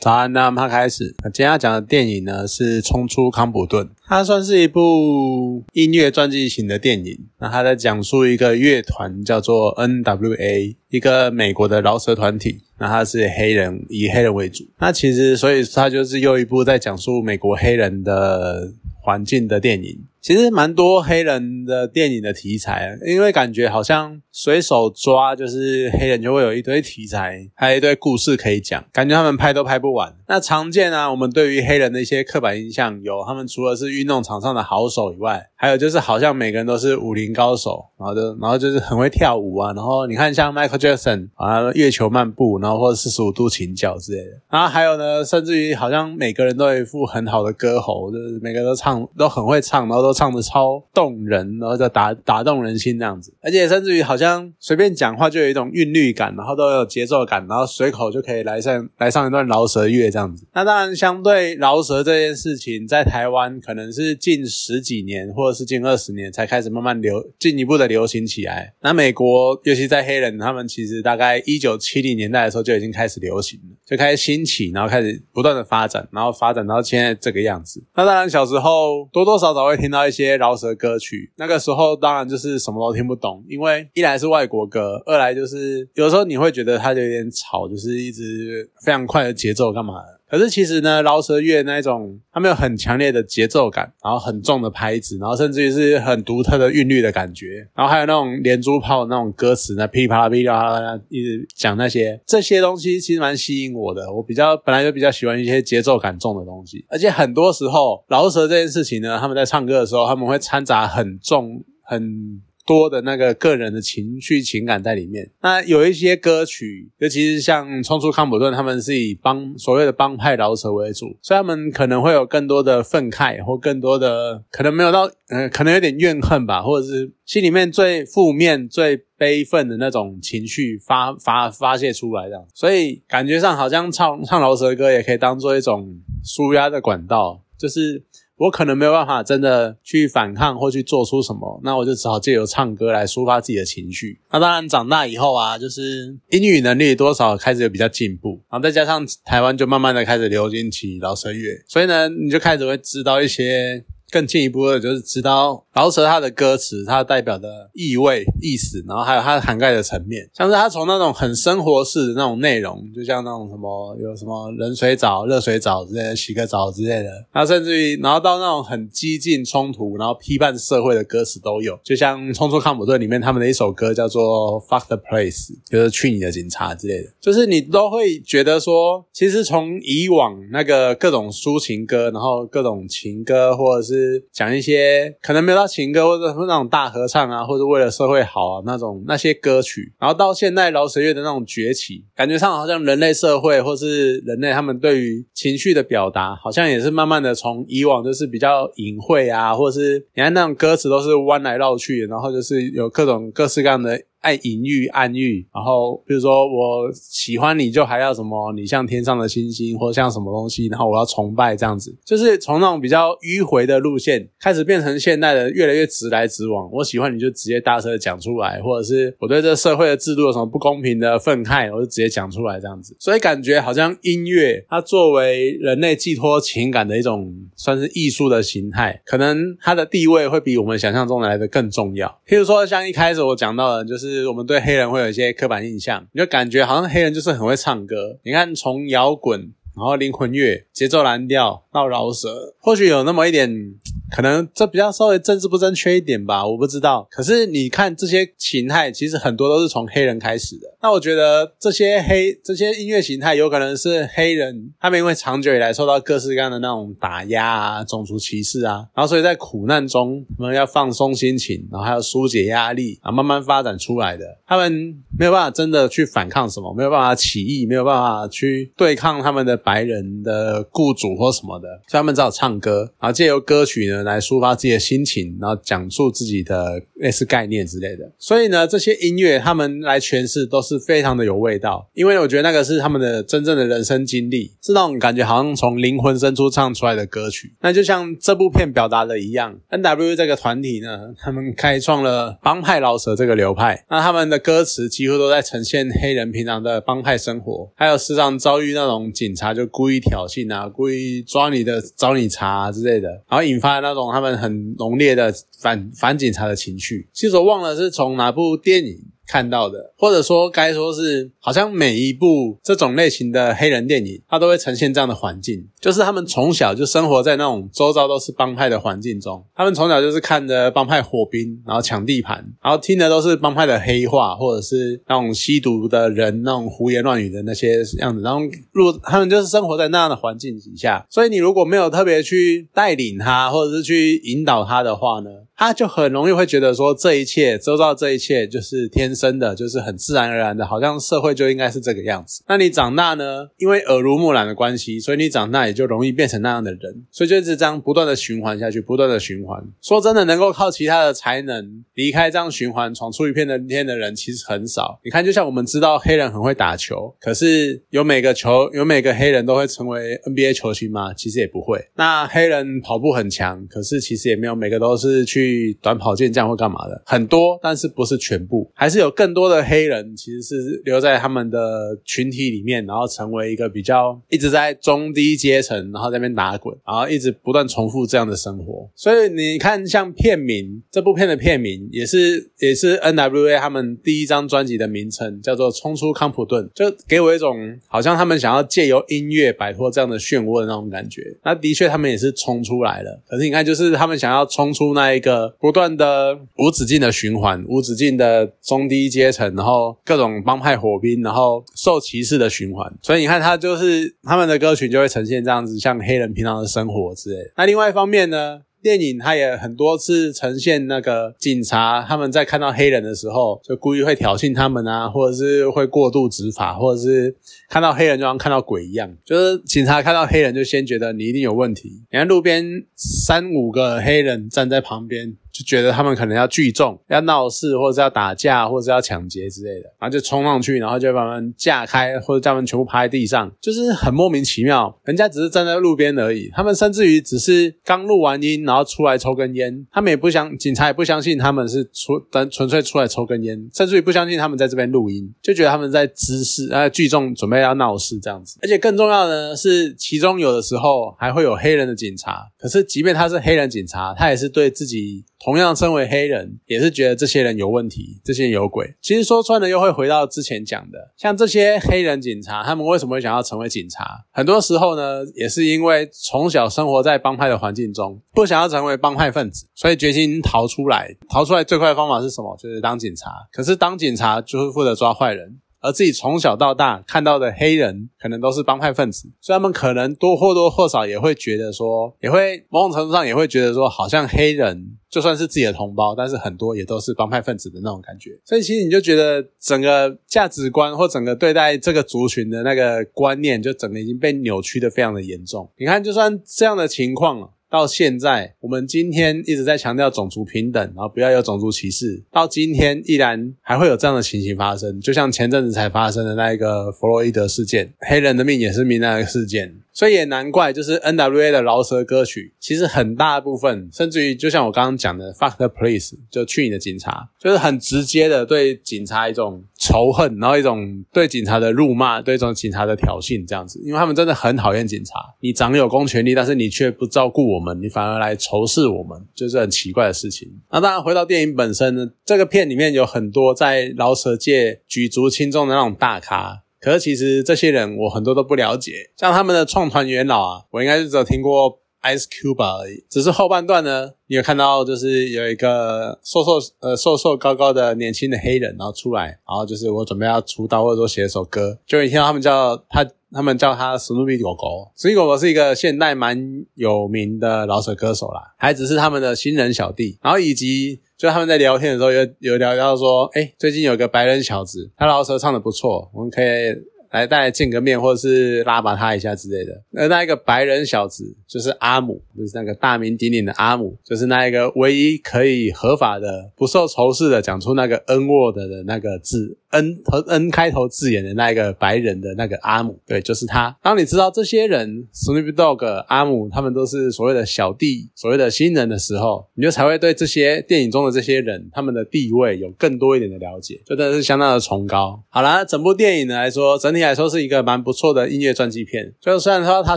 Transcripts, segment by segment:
早安，那么开始。今天要讲的电影呢是《冲出康普顿》，它算是一部音乐传记型的电影。那它在讲述一个乐团叫做 N.W.A，一个美国的饶舌团体。那它是黑人，以黑人为主。那其实，所以它就是又一部在讲述美国黑人的环境的电影。其实蛮多黑人的电影的题材，因为感觉好像随手抓就是黑人就会有一堆题材，还有一堆故事可以讲，感觉他们拍都拍不完。那常见啊，我们对于黑人的一些刻板印象有，他们除了是运动场上的好手以外，还有就是好像每个人都是武林高手，然后就然后就是很会跳舞啊，然后你看像 Michael Jackson 啊，月球漫步，然后或者四十五度倾角之类的。然后还有呢，甚至于好像每个人都有一副很好的歌喉，就是每个人都唱都很会唱，然后都。唱的超动人，然后就打打动人心这样子，而且甚至于好像随便讲话就有一种韵律感，然后都有节奏感，然后随口就可以来上来上一段饶舌乐这样子。那当然，相对饶舌这件事情，在台湾可能是近十几年或者是近二十年才开始慢慢流进一步的流行起来。那美国，尤其在黑人，他们其实大概一九七零年代的时候就已经开始流行了，就开始兴起，然后开始不断的发展，然后发展到现在这个样子。那当然，小时候多多少少会听到。一些饶舌歌曲，那个时候当然就是什么都听不懂，因为一来是外国歌，二来就是有时候你会觉得它就有点吵，就是一直非常快的节奏干嘛的。可是其实呢，饶舌乐那一种，它没有很强烈的节奏感，然后很重的拍子，然后甚至于是很独特的韵律的感觉，然后还有那种连珠炮那种歌词，那噼里啪啦噼里啪啦一直讲那些这些东西，其实蛮吸引我的。我比较本来就比较喜欢一些节奏感重的东西，而且很多时候饶舌这件事情呢，他们在唱歌的时候，他们会掺杂很重很。多的那个个人的情绪情感在里面。那有一些歌曲，尤其是像《冲出康普顿》，他们是以帮所谓的帮派饶舌为主，所以他们可能会有更多的愤慨，或更多的可能没有到，嗯，可能有点怨恨吧，或者是心里面最负面、最悲愤的那种情绪发发发泄出来这样。所以感觉上好像唱唱饶舌歌也可以当做一种舒压的管道，就是。我可能没有办法真的去反抗或去做出什么，那我就只好借由唱歌来抒发自己的情绪。那当然，长大以后啊，就是英语能力多少开始有比较进步，然后再加上台湾就慢慢的开始流行起饶舌乐，所以呢，你就开始会知道一些。更进一步的就是知道饶舌它的歌词，它代表的意味、意思，然后还有它涵盖的层面，像是它从那种很生活式的那种内容，就像那种什么有什么冷水澡、热水澡之类的，洗个澡之类的，然后甚至于然后到那种很激进冲突，然后批判社会的歌词都有，就像《冲出康普顿》里面他们的一首歌叫做《Fuck the Place》，就是去你的警察之类的，就是你都会觉得说，其实从以往那个各种抒情歌，然后各种情歌或者是讲一些可能没有到情歌，或者那种大合唱啊，或者为了社会好啊那种那些歌曲，然后到现在饶舌乐的那种崛起，感觉上好像人类社会或是人类他们对于情绪的表达，好像也是慢慢的从以往就是比较隐晦啊，或者是你看那种歌词都是弯来绕去，然后就是有各种各式各样的。爱隐喻、暗喻，然后比如说我喜欢你就还要什么，你像天上的星星，或像什么东西，然后我要崇拜这样子，就是从那种比较迂回的路线开始变成现代的越来越直来直往。我喜欢你就直接大声的讲出来，或者是我对这社会的制度有什么不公平的愤慨，我就直接讲出来这样子。所以感觉好像音乐它作为人类寄托情感的一种算是艺术的形态，可能它的地位会比我们想象中来的更重要。譬如说像一开始我讲到的，就是。是我们对黑人会有一些刻板印象，你就感觉好像黑人就是很会唱歌。你看，从摇滚，然后灵魂乐、节奏蓝调到饶舌，或许有那么一点。可能这比较稍微政治不正确一点吧，我不知道。可是你看这些形态，其实很多都是从黑人开始的。那我觉得这些黑这些音乐形态，有可能是黑人他们因为长久以来受到各式各样的那种打压啊、种族歧视啊，然后所以在苦难中，他们要放松心情，然后还要疏解压力，啊慢慢发展出来的。他们没有办法真的去反抗什么，没有办法起义，没有办法去对抗他们的白人的雇主或什么的，所以他们只好唱歌，然后借由歌曲呢。来抒发自己的心情，然后讲述自己的类似概念之类的。所以呢，这些音乐他们来诠释都是非常的有味道，因为我觉得那个是他们的真正的人生经历，是那种感觉好像从灵魂深处唱出来的歌曲。那就像这部片表达的一样，N.W 这个团体呢，他们开创了帮派饶舌这个流派，那他们的歌词几乎都在呈现黑人平常的帮派生活，还有时常遭遇那种警察就故意挑衅啊，故意抓你的找你茬之类的，然后引发那那种他们很浓烈的反反警察的情绪。其实我忘了是从哪部电影。看到的，或者说该说是，好像每一部这种类型的黑人电影，它都会呈现这样的环境，就是他们从小就生活在那种周遭都是帮派的环境中，他们从小就是看着帮派火拼，然后抢地盘，然后听的都是帮派的黑话，或者是那种吸毒的人那种胡言乱语的那些样子，然后如果他们就是生活在那样的环境底下，所以你如果没有特别去带领他，或者是去引导他的话呢？他就很容易会觉得说，这一切周遭这一切就是天生的，就是很自然而然的，好像社会就应该是这个样子。那你长大呢？因为耳濡目染的关系，所以你长大也就容易变成那样的人。所以就是这样不断的循环下去，不断的循环。说真的，能够靠其他的才能离开这样循环，闯出一片的天的人其实很少。你看，就像我们知道黑人很会打球，可是有每个球有每个黑人都会成为 NBA 球星吗？其实也不会。那黑人跑步很强，可是其实也没有每个都是去。去短跑健将或干嘛的很多，但是不是全部，还是有更多的黑人其实是留在他们的群体里面，然后成为一个比较一直在中低阶层，然后在那边打滚，然后一直不断重复这样的生活。所以你看，像片名这部片的片名也是也是 N.W.A 他们第一张专辑的名称，叫做《冲出康普顿》，就给我一种好像他们想要借由音乐摆脱这样的漩涡的那种感觉。那的确，他们也是冲出来了。可是你看，就是他们想要冲出那一个。不断的无止境的循环，无止境的中低阶层，然后各种帮派火拼，然后受歧视的循环。所以你看，他就是他们的歌曲就会呈现这样子，像黑人平常的生活之类。那另外一方面呢？电影它也很多次呈现那个警察他们在看到黑人的时候，就故意会挑衅他们啊，或者是会过度执法，或者是看到黑人就像看到鬼一样，就是警察看到黑人就先觉得你一定有问题。你看路边三五个黑人站在旁边。就觉得他们可能要聚众、要闹事，或者是要打架，或者是要抢劫之类的，然后就冲上去，然后就把他们架开，或者叫他们全部趴在地上，就是很莫名其妙。人家只是站在路边而已，他们甚至于只是刚录完音，然后出来抽根烟，他们也不相，警察也不相信他们是出单纯粹出来抽根烟，甚至于不相信他们在这边录音，就觉得他们在滋事，呃，聚众准备要闹事这样子。而且更重要的是，其中有的时候还会有黑人的警察，可是即便他是黑人警察，他也是对自己。同样身为黑人，也是觉得这些人有问题，这些人有鬼。其实说穿了，又会回到之前讲的，像这些黑人警察，他们为什么会想要成为警察？很多时候呢，也是因为从小生活在帮派的环境中，不想要成为帮派分子，所以决心逃出来。逃出来最快的方法是什么？就是当警察。可是当警察就是负责抓坏人。而自己从小到大看到的黑人，可能都是帮派分子，所以他们可能多或多或少也会觉得说，也会某种程度上也会觉得说，好像黑人就算是自己的同胞，但是很多也都是帮派分子的那种感觉。所以其实你就觉得整个价值观或整个对待这个族群的那个观念，就整个已经被扭曲的非常的严重。你看，就算这样的情况。到现在，我们今天一直在强调种族平等，然后不要有种族歧视。到今天依然还会有这样的情形发生，就像前阵子才发生的那一个弗洛伊德事件，黑人的命也是命那个事件。所以也难怪，就是 N.W.A 的饶舌歌曲，其实很大部分，甚至于就像我刚刚讲的，Fuck the police，就去你的警察，就是很直接的对警察一种仇恨，然后一种对警察的辱骂，对一种警察的挑衅，这样子，因为他们真的很讨厌警察。你掌有公权力，但是你却不照顾我们，你反而来仇视我们，就是很奇怪的事情。那当然，回到电影本身呢，这个片里面有很多在饶舌界举足轻重的那种大咖。可是其实这些人我很多都不了解，像他们的创团元老啊，我应该是只有听过 Ice Cube 而已。只是后半段呢，你有看到就是有一个瘦瘦呃瘦瘦高高的年轻的黑人，然后出来，然后就是我准备要出道或者说写一首歌，就一听到他们叫他，他们叫他史努比狗狗。史努比狗狗是一个现代蛮有名的老舍歌手啦，还只是他们的新人小弟，然后以及。就他们在聊天的时候，有有聊到说，哎，最近有个白人小子，他老舌唱的不错，我们可以来大家见个面，或者是拉拔他一下之类的。那那一个白人小子就是阿姆，就是那个大名鼎鼎的阿姆，就是那一个唯一可以合法的、不受仇视的讲出那个 N word 的那个字。N 和 N 开头字眼的那一个白人的那个阿姆，对，就是他。当你知道这些人，Snoop Dogg、阿姆，他们都是所谓的小弟、所谓的新人的时候，你就才会对这些电影中的这些人他们的地位有更多一点的了解，就真的是相当的崇高。好了，整部电影呢来说，整体来说是一个蛮不错的音乐传记片。就虽然说它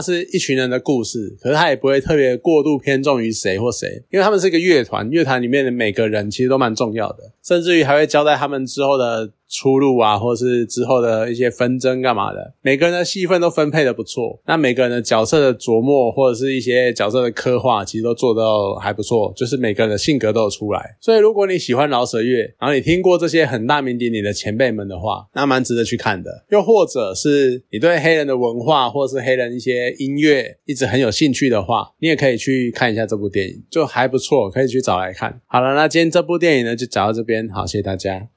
是一群人的故事，可是它也不会特别过度偏重于谁或谁，因为他们是一个乐团，乐团里面的每个人其实都蛮重要的，甚至于还会交代他们之后的。出路啊，或是之后的一些纷争干嘛的，每个人的戏份都分配的不错。那每个人的角色的琢磨，或者是一些角色的刻画，其实都做到还不错。就是每个人的性格都有出来。所以如果你喜欢饶舌乐，然后你听过这些很大名鼎鼎的前辈们的话，那蛮值得去看的。又或者是你对黑人的文化，或者是黑人一些音乐一直很有兴趣的话，你也可以去看一下这部电影，就还不错，可以去找来看。好了，那今天这部电影呢，就讲到这边，好，谢谢大家。